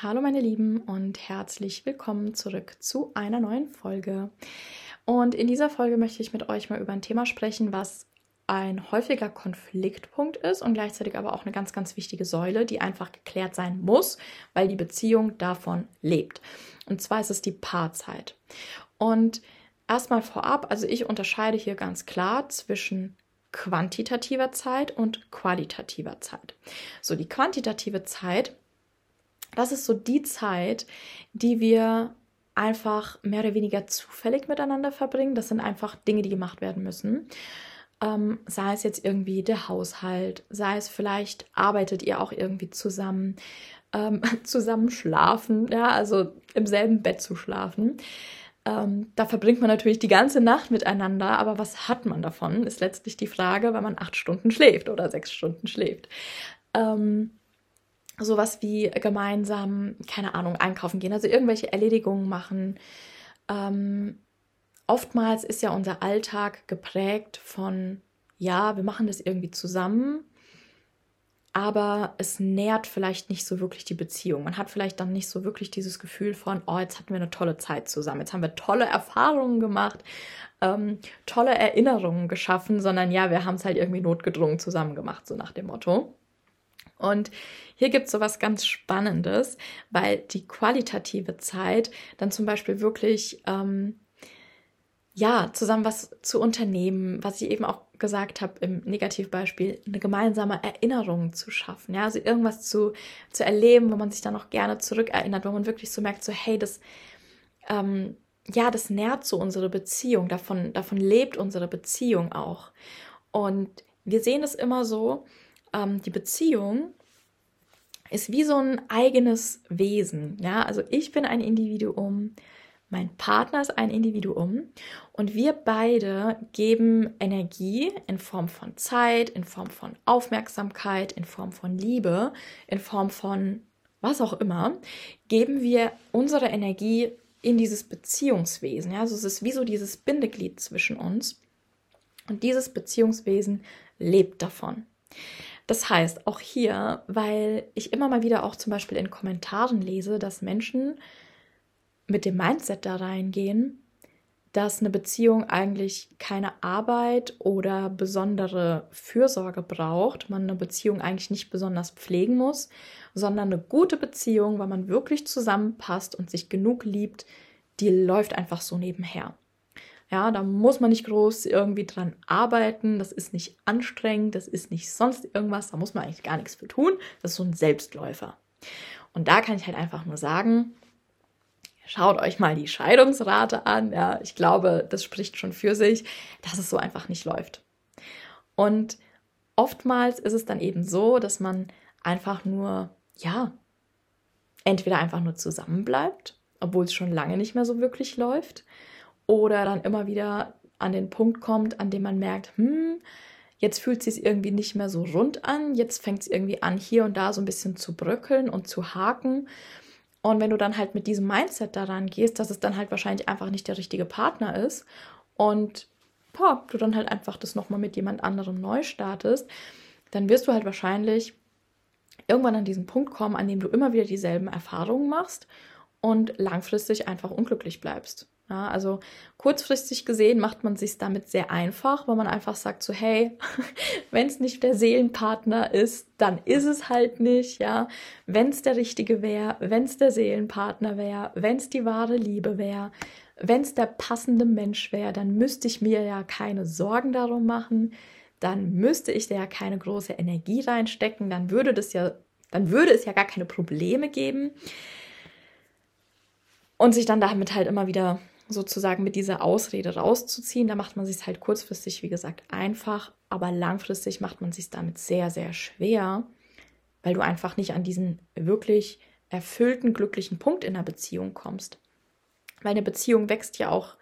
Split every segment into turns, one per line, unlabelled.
Hallo meine Lieben und herzlich willkommen zurück zu einer neuen Folge. Und in dieser Folge möchte ich mit euch mal über ein Thema sprechen, was ein häufiger Konfliktpunkt ist und gleichzeitig aber auch eine ganz, ganz wichtige Säule, die einfach geklärt sein muss, weil die Beziehung davon lebt. Und zwar ist es die Paarzeit. Und erstmal vorab, also ich unterscheide hier ganz klar zwischen quantitativer Zeit und qualitativer Zeit. So, die quantitative Zeit, das ist so die Zeit, die wir einfach mehr oder weniger zufällig miteinander verbringen. Das sind einfach Dinge, die gemacht werden müssen. Ähm, sei es jetzt irgendwie der Haushalt, sei es vielleicht arbeitet ihr auch irgendwie zusammen, ähm, zusammen schlafen, ja, also im selben Bett zu schlafen. Ähm, da verbringt man natürlich die ganze Nacht miteinander, aber was hat man davon, ist letztlich die Frage, wenn man acht Stunden schläft oder sechs Stunden schläft. Ähm, sowas wie gemeinsam, keine Ahnung, einkaufen gehen, also irgendwelche Erledigungen machen. Ähm, oftmals ist ja unser Alltag geprägt von, ja, wir machen das irgendwie zusammen, aber es nährt vielleicht nicht so wirklich die Beziehung. Man hat vielleicht dann nicht so wirklich dieses Gefühl von, oh, jetzt hatten wir eine tolle Zeit zusammen, jetzt haben wir tolle Erfahrungen gemacht, ähm, tolle Erinnerungen geschaffen, sondern ja, wir haben es halt irgendwie notgedrungen zusammen gemacht, so nach dem Motto. Und hier gibt es so was ganz Spannendes, weil die qualitative Zeit dann zum Beispiel wirklich ähm, ja, zusammen was zu unternehmen, was ich eben auch gesagt habe im Negativbeispiel, eine gemeinsame Erinnerung zu schaffen, ja, also irgendwas zu, zu erleben, wo man sich dann auch gerne zurückerinnert, wo man wirklich so merkt, so, hey, das, ähm, ja, das nährt so unsere Beziehung, davon, davon lebt unsere Beziehung auch. Und wir sehen es immer so, ähm, die Beziehung ist wie so ein eigenes Wesen, ja, also ich bin ein Individuum, mein Partner ist ein Individuum und wir beide geben Energie in Form von Zeit, in Form von Aufmerksamkeit, in Form von Liebe, in Form von was auch immer, geben wir unsere Energie in dieses Beziehungswesen. Ja? Also es ist wie so dieses Bindeglied zwischen uns und dieses Beziehungswesen lebt davon. Das heißt, auch hier, weil ich immer mal wieder auch zum Beispiel in Kommentaren lese, dass Menschen mit dem Mindset da reingehen, dass eine Beziehung eigentlich keine Arbeit oder besondere Fürsorge braucht, man eine Beziehung eigentlich nicht besonders pflegen muss, sondern eine gute Beziehung, weil man wirklich zusammenpasst und sich genug liebt, die läuft einfach so nebenher. Ja, da muss man nicht groß irgendwie dran arbeiten, das ist nicht anstrengend, das ist nicht sonst irgendwas, da muss man eigentlich gar nichts für tun, das ist so ein Selbstläufer. Und da kann ich halt einfach nur sagen, Schaut euch mal die Scheidungsrate an. Ja, ich glaube, das spricht schon für sich, dass es so einfach nicht läuft. Und oftmals ist es dann eben so, dass man einfach nur, ja, entweder einfach nur zusammenbleibt, obwohl es schon lange nicht mehr so wirklich läuft, oder dann immer wieder an den Punkt kommt, an dem man merkt, hm, jetzt fühlt es sich irgendwie nicht mehr so rund an, jetzt fängt es irgendwie an, hier und da so ein bisschen zu bröckeln und zu haken. Und wenn du dann halt mit diesem Mindset daran gehst, dass es dann halt wahrscheinlich einfach nicht der richtige Partner ist und boah, du dann halt einfach das nochmal mit jemand anderem neu startest, dann wirst du halt wahrscheinlich irgendwann an diesen Punkt kommen, an dem du immer wieder dieselben Erfahrungen machst und langfristig einfach unglücklich bleibst. Ja, also kurzfristig gesehen macht man sich damit sehr einfach, weil man einfach sagt so, hey, wenn es nicht der Seelenpartner ist, dann ist es halt nicht, ja. Wenn es der richtige wäre, wenn es der Seelenpartner wäre, wenn es die wahre Liebe wäre, wenn es der passende Mensch wäre, dann müsste ich mir ja keine Sorgen darum machen, dann müsste ich da ja keine große Energie reinstecken, dann würde das ja, dann würde es ja gar keine Probleme geben. Und sich dann damit halt immer wieder sozusagen mit dieser Ausrede rauszuziehen, da macht man sich halt kurzfristig, wie gesagt, einfach, aber langfristig macht man sich damit sehr, sehr schwer, weil du einfach nicht an diesen wirklich erfüllten, glücklichen Punkt in der Beziehung kommst. Weil eine Beziehung wächst ja auch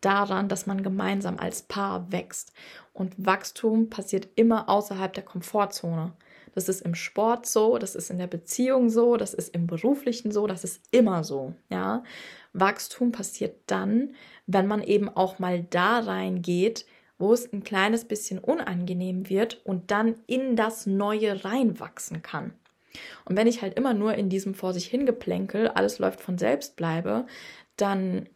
daran, dass man gemeinsam als Paar wächst. Und Wachstum passiert immer außerhalb der Komfortzone. Das ist im Sport so, das ist in der Beziehung so, das ist im beruflichen so, das ist immer so, ja. Wachstum passiert dann, wenn man eben auch mal da reingeht, wo es ein kleines bisschen unangenehm wird und dann in das Neue reinwachsen kann. Und wenn ich halt immer nur in diesem vor sich hingeplänkel, alles läuft von selbst bleibe, dann,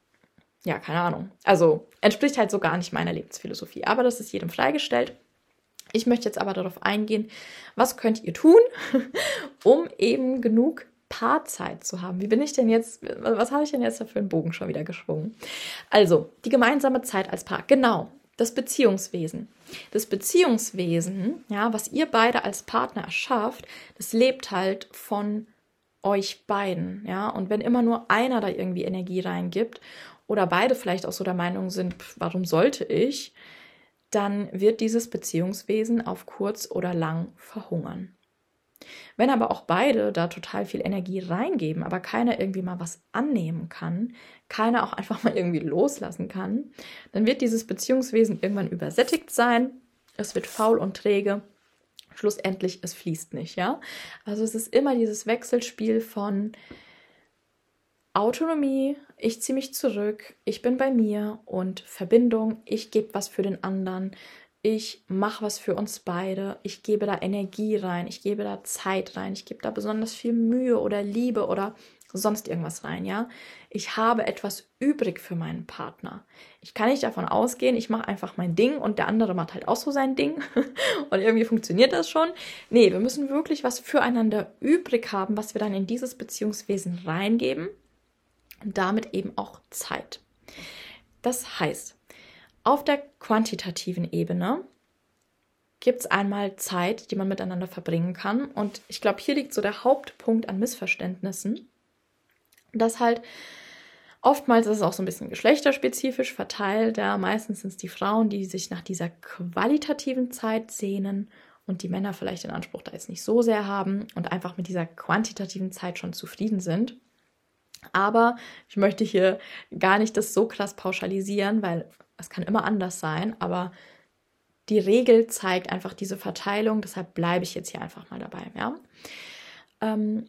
ja, keine Ahnung. Also entspricht halt so gar nicht meiner Lebensphilosophie. Aber das ist jedem freigestellt. Ich möchte jetzt aber darauf eingehen, was könnt ihr tun, um eben genug Paarzeit zu haben. Wie bin ich denn jetzt, was habe ich denn jetzt da für einen Bogen schon wieder geschwungen? Also, die gemeinsame Zeit als Paar. Genau, das Beziehungswesen. Das Beziehungswesen, ja, was ihr beide als Partner erschafft, das lebt halt von euch beiden, ja. Und wenn immer nur einer da irgendwie Energie reingibt oder beide vielleicht auch so der Meinung sind, warum sollte ich, dann wird dieses Beziehungswesen auf kurz oder lang verhungern. Wenn aber auch beide da total viel Energie reingeben, aber keiner irgendwie mal was annehmen kann, keiner auch einfach mal irgendwie loslassen kann, dann wird dieses Beziehungswesen irgendwann übersättigt sein, es wird faul und träge, schlussendlich es fließt nicht, ja? Also es ist immer dieses Wechselspiel von Autonomie, ich ziehe mich zurück, ich bin bei mir und Verbindung, ich gebe was für den anderen, ich mache was für uns beide, ich gebe da Energie rein, ich gebe da Zeit rein, ich gebe da besonders viel Mühe oder Liebe oder sonst irgendwas rein, ja. Ich habe etwas übrig für meinen Partner. Ich kann nicht davon ausgehen, ich mache einfach mein Ding und der andere macht halt auch so sein Ding und irgendwie funktioniert das schon. Nee, wir müssen wirklich was füreinander übrig haben, was wir dann in dieses Beziehungswesen reingeben und damit eben auch Zeit. Das heißt, auf der quantitativen Ebene gibt es einmal Zeit, die man miteinander verbringen kann. Und ich glaube, hier liegt so der Hauptpunkt an Missverständnissen, dass halt oftmals ist es auch so ein bisschen geschlechterspezifisch verteilt. Ja, meistens sind es die Frauen, die sich nach dieser qualitativen Zeit sehnen und die Männer vielleicht den Anspruch da jetzt nicht so sehr haben und einfach mit dieser quantitativen Zeit schon zufrieden sind. Aber ich möchte hier gar nicht das so krass pauschalisieren, weil es kann immer anders sein, aber die Regel zeigt einfach diese Verteilung, deshalb bleibe ich jetzt hier einfach mal dabei. Ja? Ähm,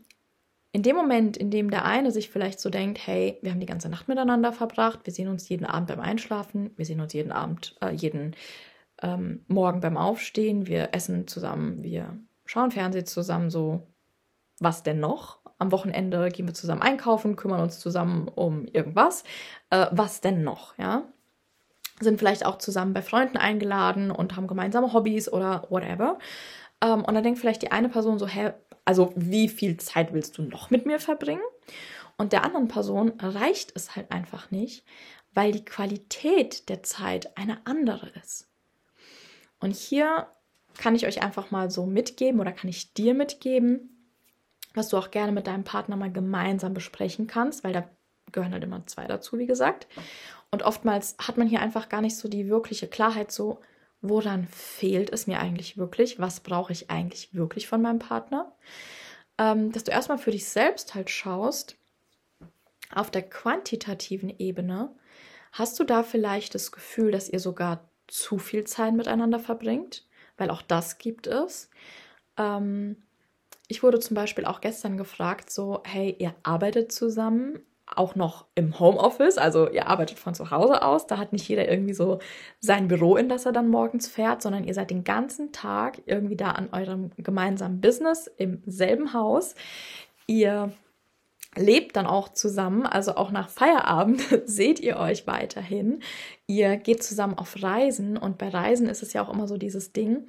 in dem Moment, in dem der eine sich vielleicht so denkt, hey, wir haben die ganze Nacht miteinander verbracht, wir sehen uns jeden Abend beim Einschlafen, wir sehen uns jeden Abend, äh, jeden ähm, Morgen beim Aufstehen, wir essen zusammen, wir schauen Fernsehen zusammen, so was denn noch? Am Wochenende gehen wir zusammen einkaufen, kümmern uns zusammen um irgendwas. Äh, was denn noch, ja? sind vielleicht auch zusammen bei Freunden eingeladen und haben gemeinsame Hobbys oder whatever. Ähm, und dann denkt vielleicht die eine Person so, hä, also wie viel Zeit willst du noch mit mir verbringen? Und der anderen Person reicht es halt einfach nicht, weil die Qualität der Zeit eine andere ist. Und hier kann ich euch einfach mal so mitgeben oder kann ich dir mitgeben, was du auch gerne mit deinem Partner mal gemeinsam besprechen kannst, weil da gehören halt immer zwei dazu, wie gesagt. Und oftmals hat man hier einfach gar nicht so die wirkliche Klarheit, so, woran fehlt es mir eigentlich wirklich? Was brauche ich eigentlich wirklich von meinem Partner? Ähm, dass du erstmal für dich selbst halt schaust, auf der quantitativen Ebene, hast du da vielleicht das Gefühl, dass ihr sogar zu viel Zeit miteinander verbringt? Weil auch das gibt es. Ähm, ich wurde zum Beispiel auch gestern gefragt, so, hey, ihr arbeitet zusammen, auch noch im Homeoffice, also ihr arbeitet von zu Hause aus, da hat nicht jeder irgendwie so sein Büro, in das er dann morgens fährt, sondern ihr seid den ganzen Tag irgendwie da an eurem gemeinsamen Business im selben Haus. Ihr lebt dann auch zusammen, also auch nach Feierabend seht ihr euch weiterhin. Ihr geht zusammen auf Reisen und bei Reisen ist es ja auch immer so dieses Ding,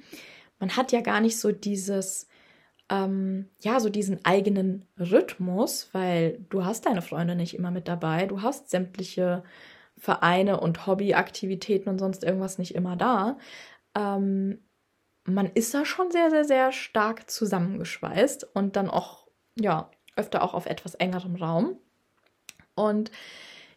man hat ja gar nicht so dieses ähm, ja, so diesen eigenen Rhythmus, weil du hast deine Freunde nicht immer mit dabei, du hast sämtliche Vereine und Hobbyaktivitäten und sonst irgendwas nicht immer da. Ähm, man ist da schon sehr, sehr, sehr stark zusammengeschweißt und dann auch, ja, öfter auch auf etwas engerem Raum. Und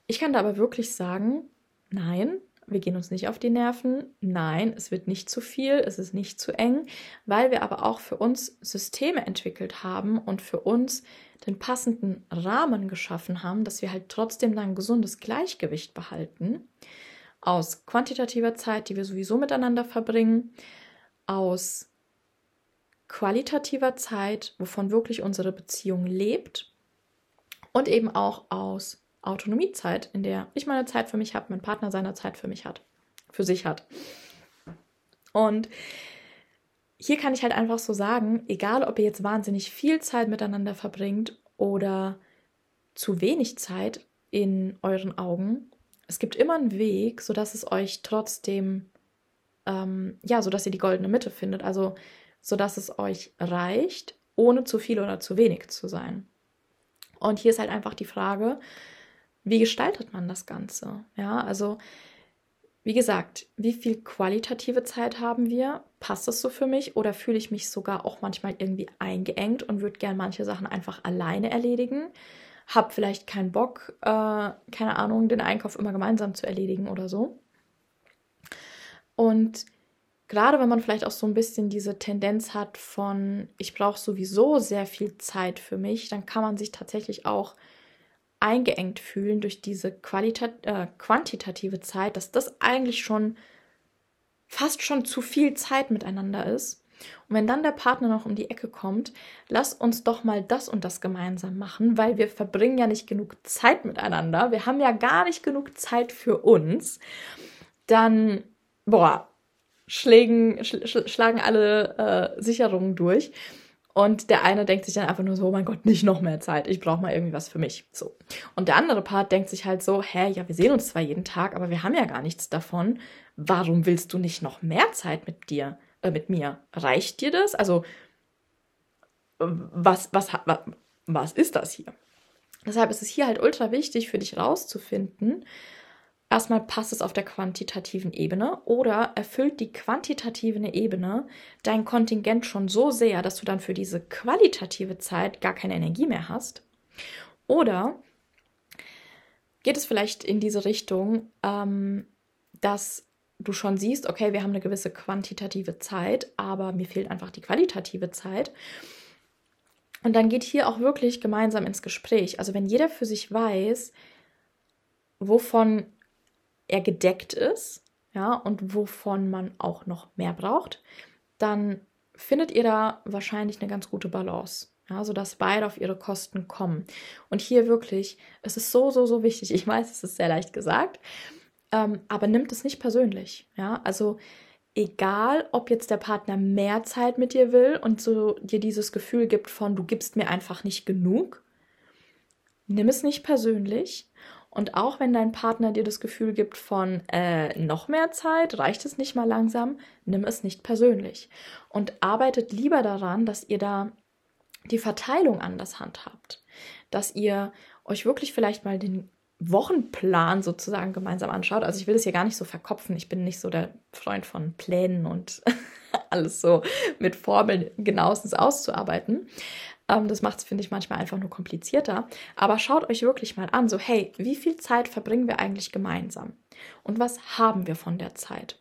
ich kann da aber wirklich sagen, nein, wir gehen uns nicht auf die Nerven. Nein, es wird nicht zu viel, es ist nicht zu eng, weil wir aber auch für uns Systeme entwickelt haben und für uns den passenden Rahmen geschaffen haben, dass wir halt trotzdem dann ein gesundes Gleichgewicht behalten. Aus quantitativer Zeit, die wir sowieso miteinander verbringen, aus qualitativer Zeit, wovon wirklich unsere Beziehung lebt und eben auch aus Autonomiezeit, in der ich meine Zeit für mich habe, mein Partner seine Zeit für mich hat, für sich hat. Und hier kann ich halt einfach so sagen, egal ob ihr jetzt wahnsinnig viel Zeit miteinander verbringt oder zu wenig Zeit in euren Augen, es gibt immer einen Weg, sodass es euch trotzdem, ähm, ja, sodass ihr die goldene Mitte findet. Also, sodass es euch reicht, ohne zu viel oder zu wenig zu sein. Und hier ist halt einfach die Frage, wie gestaltet man das Ganze? Ja, also wie gesagt, wie viel qualitative Zeit haben wir? Passt das so für mich oder fühle ich mich sogar auch manchmal irgendwie eingeengt und würde gern manche Sachen einfach alleine erledigen? Hab vielleicht keinen Bock, äh, keine Ahnung, den Einkauf immer gemeinsam zu erledigen oder so. Und gerade wenn man vielleicht auch so ein bisschen diese Tendenz hat von, ich brauche sowieso sehr viel Zeit für mich, dann kann man sich tatsächlich auch eingeengt fühlen durch diese äh, quantitative Zeit, dass das eigentlich schon fast schon zu viel Zeit miteinander ist. Und wenn dann der Partner noch um die Ecke kommt, lass uns doch mal das und das gemeinsam machen, weil wir verbringen ja nicht genug Zeit miteinander. Wir haben ja gar nicht genug Zeit für uns. Dann, boah, schlägen, schl schlagen alle äh, Sicherungen durch. Und der eine denkt sich dann einfach nur so, oh mein Gott, nicht noch mehr Zeit. Ich brauche mal irgendwie was für mich. So. Und der andere Part denkt sich halt so, hä, ja, wir sehen uns zwar jeden Tag, aber wir haben ja gar nichts davon. Warum willst du nicht noch mehr Zeit mit dir, äh, mit mir? Reicht dir das? Also, was, was, was, was ist das hier? Deshalb ist es hier halt ultra wichtig für dich rauszufinden, erstmal passt es auf der quantitativen Ebene oder erfüllt die quantitative Ebene dein Kontingent schon so sehr, dass du dann für diese qualitative Zeit gar keine Energie mehr hast. Oder geht es vielleicht in diese Richtung, ähm, dass du schon siehst, okay, wir haben eine gewisse quantitative Zeit, aber mir fehlt einfach die qualitative Zeit. Und dann geht hier auch wirklich gemeinsam ins Gespräch. Also wenn jeder für sich weiß, wovon er gedeckt ist, ja, und wovon man auch noch mehr braucht, dann findet ihr da wahrscheinlich eine ganz gute Balance. Ja, sodass beide auf ihre Kosten kommen. Und hier wirklich, es ist so, so, so wichtig. Ich weiß, es ist sehr leicht gesagt, ähm, aber nimmt es nicht persönlich. Ja, also egal, ob jetzt der Partner mehr Zeit mit dir will und so dir dieses Gefühl gibt von, du gibst mir einfach nicht genug, nimm es nicht persönlich und auch wenn dein Partner dir das Gefühl gibt von äh, noch mehr Zeit, reicht es nicht mal langsam, nimm es nicht persönlich. Und arbeitet lieber daran, dass ihr da die Verteilung anders handhabt. Dass ihr euch wirklich vielleicht mal den Wochenplan sozusagen gemeinsam anschaut. Also ich will das hier gar nicht so verkopfen. Ich bin nicht so der Freund von Plänen und alles so mit Formeln genauestens auszuarbeiten. Ähm, das macht es, finde ich, manchmal einfach nur komplizierter. Aber schaut euch wirklich mal an, so hey, wie viel Zeit verbringen wir eigentlich gemeinsam? Und was haben wir von der Zeit?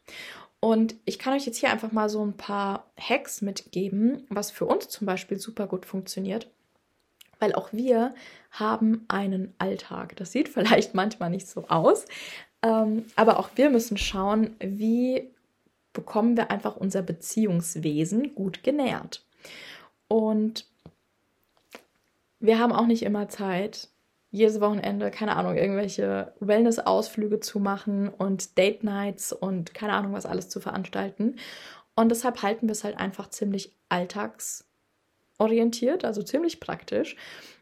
Und ich kann euch jetzt hier einfach mal so ein paar Hacks mitgeben, was für uns zum Beispiel super gut funktioniert. Weil auch wir haben einen Alltag. Das sieht vielleicht manchmal nicht so aus, ähm, aber auch wir müssen schauen, wie bekommen wir einfach unser Beziehungswesen gut genährt. Und wir haben auch nicht immer Zeit, jedes Wochenende, keine Ahnung, irgendwelche Wellness-Ausflüge zu machen und Date Nights und keine Ahnung, was alles zu veranstalten. Und deshalb halten wir es halt einfach ziemlich alltagsorientiert, also ziemlich praktisch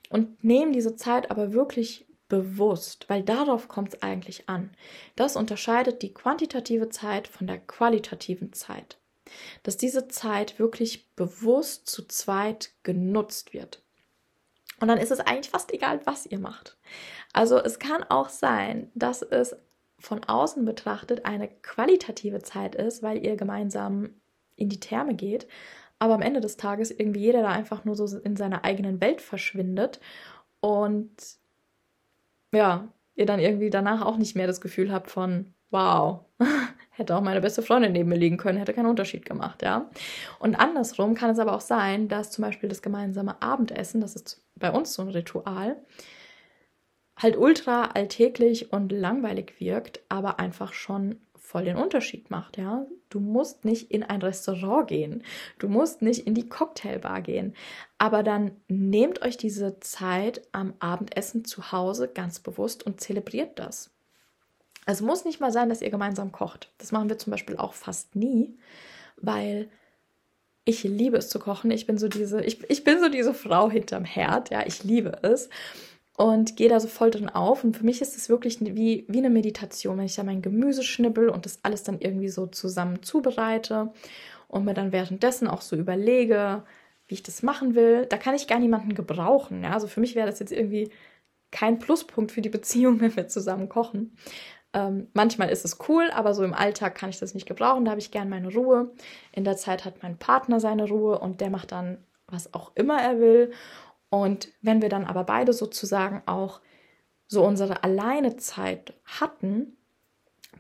und nehmen diese Zeit aber wirklich bewusst, weil darauf kommt es eigentlich an. Das unterscheidet die quantitative Zeit von der qualitativen Zeit. Dass diese Zeit wirklich bewusst zu zweit genutzt wird. Und dann ist es eigentlich fast egal, was ihr macht. Also es kann auch sein, dass es von außen betrachtet eine qualitative Zeit ist, weil ihr gemeinsam in die Therme geht, aber am Ende des Tages irgendwie jeder da einfach nur so in seiner eigenen Welt verschwindet und ja, ihr dann irgendwie danach auch nicht mehr das Gefühl habt von, wow, hätte auch meine beste Freundin neben mir liegen können, hätte keinen Unterschied gemacht, ja. Und andersrum kann es aber auch sein, dass zum Beispiel das gemeinsame Abendessen, das ist bei uns so ein Ritual, halt ultra alltäglich und langweilig wirkt, aber einfach schon voll den Unterschied macht, ja. Du musst nicht in ein Restaurant gehen, du musst nicht in die Cocktailbar gehen, aber dann nehmt euch diese Zeit am Abendessen zu Hause ganz bewusst und zelebriert das. Es muss nicht mal sein, dass ihr gemeinsam kocht. Das machen wir zum Beispiel auch fast nie, weil ich liebe es zu kochen. Ich bin so diese, ich, ich bin so diese Frau hinterm Herd, ja, ich liebe es und gehe da so voll drin auf. Und für mich ist es wirklich wie, wie eine Meditation, wenn ich da mein Gemüse schnibbel und das alles dann irgendwie so zusammen zubereite und mir dann währenddessen auch so überlege, wie ich das machen will. Da kann ich gar niemanden gebrauchen. Ja? Also für mich wäre das jetzt irgendwie kein Pluspunkt für die Beziehung, wenn wir zusammen kochen. Ähm, manchmal ist es cool, aber so im Alltag kann ich das nicht gebrauchen. Da habe ich gern meine Ruhe. In der Zeit hat mein Partner seine Ruhe und der macht dann was auch immer er will. Und wenn wir dann aber beide sozusagen auch so unsere Alleinezeit hatten,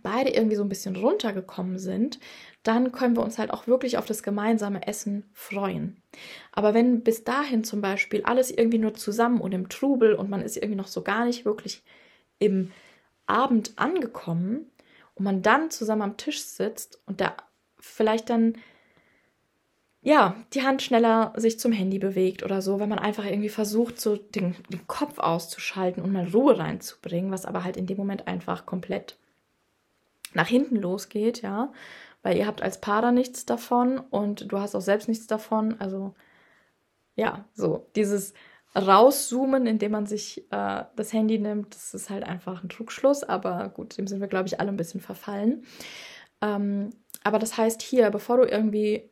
beide irgendwie so ein bisschen runtergekommen sind, dann können wir uns halt auch wirklich auf das gemeinsame Essen freuen. Aber wenn bis dahin zum Beispiel alles irgendwie nur zusammen und im Trubel und man ist irgendwie noch so gar nicht wirklich im Abend angekommen und man dann zusammen am Tisch sitzt und da vielleicht dann ja, die Hand schneller sich zum Handy bewegt oder so, wenn man einfach irgendwie versucht, so den, den Kopf auszuschalten und mal Ruhe reinzubringen, was aber halt in dem Moment einfach komplett nach hinten losgeht, ja, weil ihr habt als Paar da nichts davon und du hast auch selbst nichts davon, also ja, so dieses rauszoomen, indem man sich äh, das Handy nimmt, das ist halt einfach ein Trugschluss, aber gut, dem sind wir, glaube ich, alle ein bisschen verfallen. Ähm, aber das heißt hier, bevor du irgendwie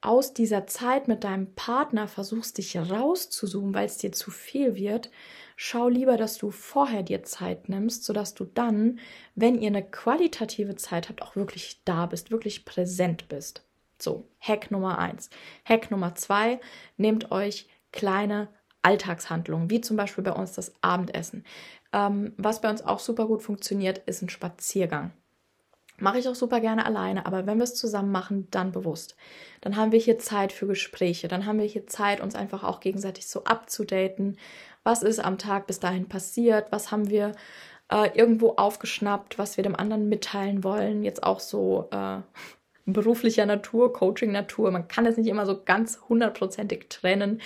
aus dieser Zeit mit deinem Partner versuchst, dich rauszuzoomen, weil es dir zu viel wird, schau lieber, dass du vorher dir Zeit nimmst, sodass du dann, wenn ihr eine qualitative Zeit habt, auch wirklich da bist, wirklich präsent bist. So, Hack Nummer eins. Hack Nummer zwei, nehmt euch kleine Alltagshandlungen, wie zum Beispiel bei uns das Abendessen. Ähm, was bei uns auch super gut funktioniert, ist ein Spaziergang. Mache ich auch super gerne alleine, aber wenn wir es zusammen machen, dann bewusst. Dann haben wir hier Zeit für Gespräche, dann haben wir hier Zeit, uns einfach auch gegenseitig so abzudaten. Was ist am Tag bis dahin passiert? Was haben wir äh, irgendwo aufgeschnappt, was wir dem anderen mitteilen wollen? Jetzt auch so äh, beruflicher Natur, Coaching-Natur. Man kann es nicht immer so ganz hundertprozentig trennen.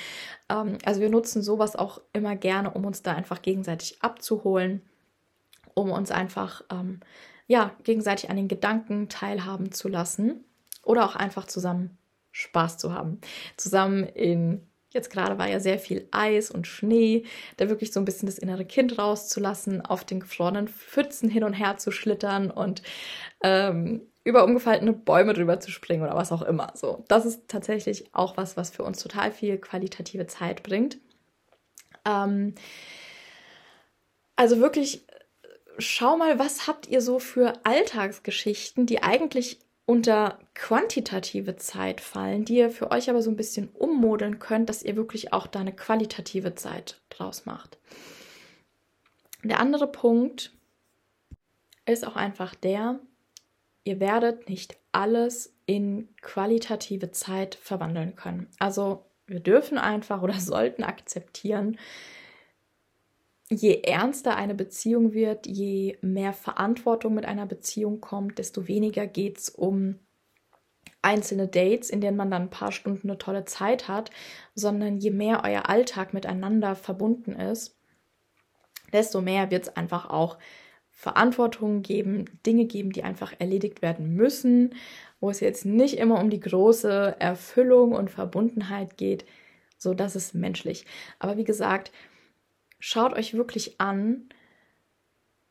Ähm, also wir nutzen sowas auch immer gerne, um uns da einfach gegenseitig abzuholen, um uns einfach ähm, ja, gegenseitig an den Gedanken teilhaben zu lassen oder auch einfach zusammen Spaß zu haben. Zusammen in, jetzt gerade war ja sehr viel Eis und Schnee, da wirklich so ein bisschen das innere Kind rauszulassen, auf den gefrorenen Pfützen hin und her zu schlittern und ähm, über umgefallene Bäume drüber zu springen oder was auch immer. So, das ist tatsächlich auch was, was für uns total viel qualitative Zeit bringt. Ähm, also wirklich schau mal, was habt ihr so für Alltagsgeschichten, die eigentlich unter quantitative Zeit fallen, die ihr für euch aber so ein bisschen ummodeln könnt, dass ihr wirklich auch da eine qualitative Zeit draus macht. Der andere Punkt ist auch einfach der, ihr werdet nicht alles in qualitative Zeit verwandeln können. Also wir dürfen einfach oder sollten akzeptieren, je ernster eine Beziehung wird, je mehr Verantwortung mit einer Beziehung kommt, desto weniger geht es um einzelne Dates, in denen man dann ein paar Stunden eine tolle Zeit hat, sondern je mehr euer Alltag miteinander verbunden ist, desto mehr wird es einfach auch Verantwortung geben, Dinge geben, die einfach erledigt werden müssen, wo es jetzt nicht immer um die große Erfüllung und Verbundenheit geht. So, das ist menschlich. Aber wie gesagt, schaut euch wirklich an,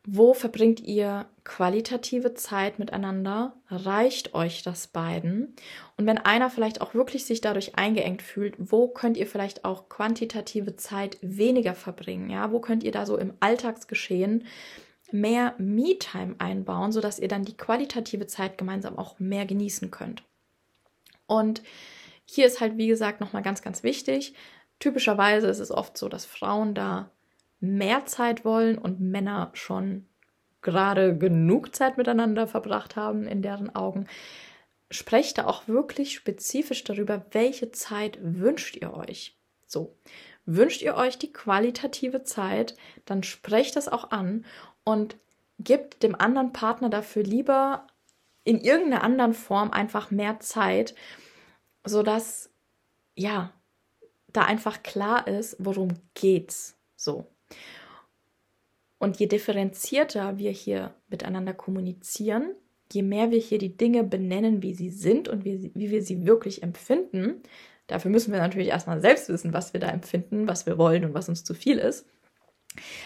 wo verbringt ihr qualitative Zeit miteinander? Reicht euch das beiden? Und wenn einer vielleicht auch wirklich sich dadurch eingeengt fühlt, wo könnt ihr vielleicht auch quantitative Zeit weniger verbringen? Ja, wo könnt ihr da so im Alltagsgeschehen mehr Me-Time einbauen, sodass ihr dann die qualitative Zeit gemeinsam auch mehr genießen könnt? Und hier ist halt, wie gesagt, nochmal ganz, ganz wichtig. Typischerweise ist es oft so, dass Frauen da mehr Zeit wollen und Männer schon gerade genug Zeit miteinander verbracht haben in deren Augen. Sprecht da auch wirklich spezifisch darüber, welche Zeit wünscht ihr euch. So, wünscht ihr euch die qualitative Zeit, dann sprecht das auch an und gebt dem anderen Partner dafür lieber in irgendeiner anderen Form einfach mehr Zeit, sodass ja, da einfach klar ist, worum geht's. So. Und je differenzierter wir hier miteinander kommunizieren, je mehr wir hier die Dinge benennen, wie sie sind und wie, wie wir sie wirklich empfinden, dafür müssen wir natürlich erstmal selbst wissen, was wir da empfinden, was wir wollen und was uns zu viel ist.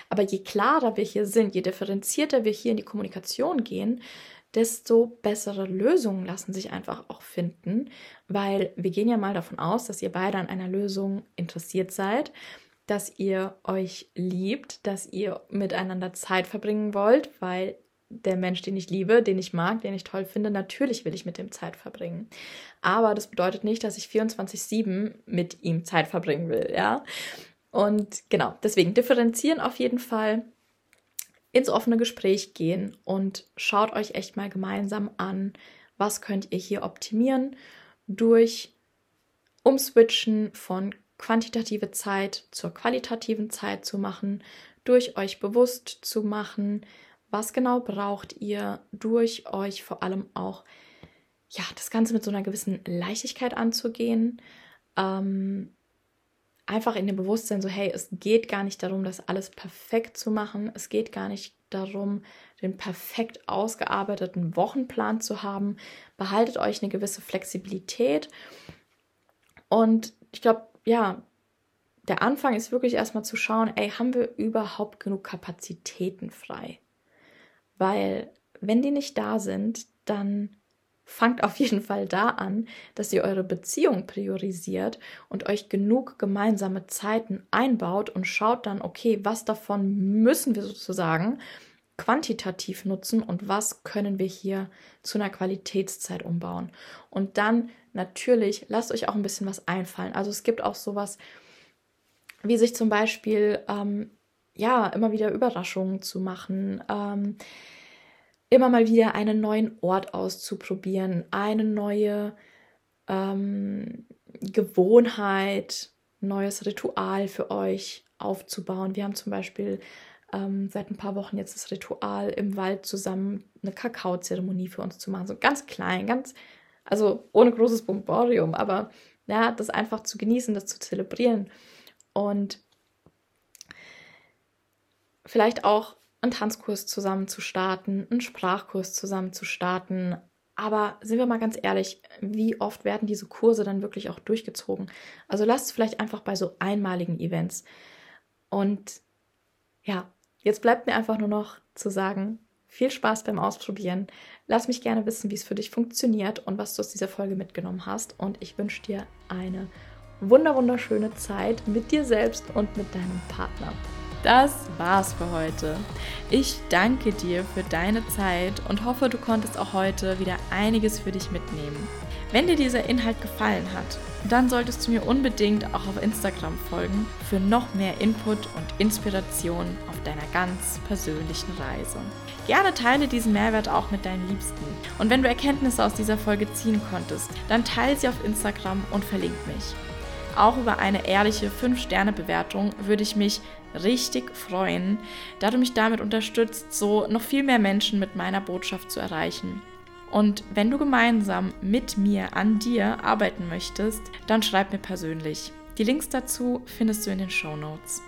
Aber je klarer wir hier sind, je differenzierter wir hier in die Kommunikation gehen, desto bessere Lösungen lassen sich einfach auch finden, weil wir gehen ja mal davon aus, dass ihr beide an einer Lösung interessiert seid dass ihr euch liebt, dass ihr miteinander Zeit verbringen wollt, weil der Mensch, den ich liebe, den ich mag, den ich toll finde, natürlich will ich mit dem Zeit verbringen. Aber das bedeutet nicht, dass ich 24-7 mit ihm Zeit verbringen will, ja. Und genau, deswegen differenzieren auf jeden Fall, ins offene Gespräch gehen und schaut euch echt mal gemeinsam an, was könnt ihr hier optimieren durch Umswitchen von quantitative Zeit zur qualitativen Zeit zu machen, durch euch bewusst zu machen, was genau braucht ihr, durch euch vor allem auch, ja, das Ganze mit so einer gewissen Leichtigkeit anzugehen. Ähm, einfach in dem Bewusstsein so, hey, es geht gar nicht darum, das alles perfekt zu machen. Es geht gar nicht darum, den perfekt ausgearbeiteten Wochenplan zu haben. Behaltet euch eine gewisse Flexibilität. Und ich glaube, ja, der Anfang ist wirklich erstmal zu schauen, ey, haben wir überhaupt genug Kapazitäten frei? Weil wenn die nicht da sind, dann fangt auf jeden Fall da an, dass ihr eure Beziehung priorisiert und euch genug gemeinsame Zeiten einbaut und schaut dann, okay, was davon müssen wir sozusagen quantitativ nutzen und was können wir hier zu einer Qualitätszeit umbauen. Und dann natürlich lasst euch auch ein bisschen was einfallen. Also es gibt auch sowas, wie sich zum Beispiel ähm, ja immer wieder Überraschungen zu machen, ähm, immer mal wieder einen neuen Ort auszuprobieren, eine neue ähm, Gewohnheit, neues Ritual für euch aufzubauen. Wir haben zum Beispiel ähm, seit ein paar Wochen jetzt das Ritual im Wald zusammen eine Kakaozeremonie für uns zu machen. So ganz klein, ganz, also ohne großes Bomborium, aber ja, das einfach zu genießen, das zu zelebrieren. Und vielleicht auch einen Tanzkurs zusammen zu starten, einen Sprachkurs zusammen zu starten. Aber sind wir mal ganz ehrlich, wie oft werden diese Kurse dann wirklich auch durchgezogen? Also lasst es vielleicht einfach bei so einmaligen Events. Und ja, Jetzt bleibt mir einfach nur noch zu sagen, viel Spaß beim Ausprobieren. Lass mich gerne wissen, wie es für dich funktioniert und was du aus dieser Folge mitgenommen hast. Und ich wünsche dir eine wunderschöne Zeit mit dir selbst und mit deinem Partner. Das war's für heute. Ich danke dir für deine Zeit und hoffe, du konntest auch heute wieder einiges für dich mitnehmen. Wenn dir dieser Inhalt gefallen hat, dann solltest du mir unbedingt auch auf Instagram folgen für noch mehr Input und Inspiration auf deiner ganz persönlichen Reise. Gerne teile diesen Mehrwert auch mit deinen Liebsten. Und wenn du Erkenntnisse aus dieser Folge ziehen konntest, dann teile sie auf Instagram und verlink mich. Auch über eine ehrliche 5-Sterne-Bewertung würde ich mich richtig freuen, da du mich damit unterstützt, so noch viel mehr Menschen mit meiner Botschaft zu erreichen. Und wenn du gemeinsam mit mir an dir arbeiten möchtest, dann schreib mir persönlich. Die Links dazu findest du in den Show Notes.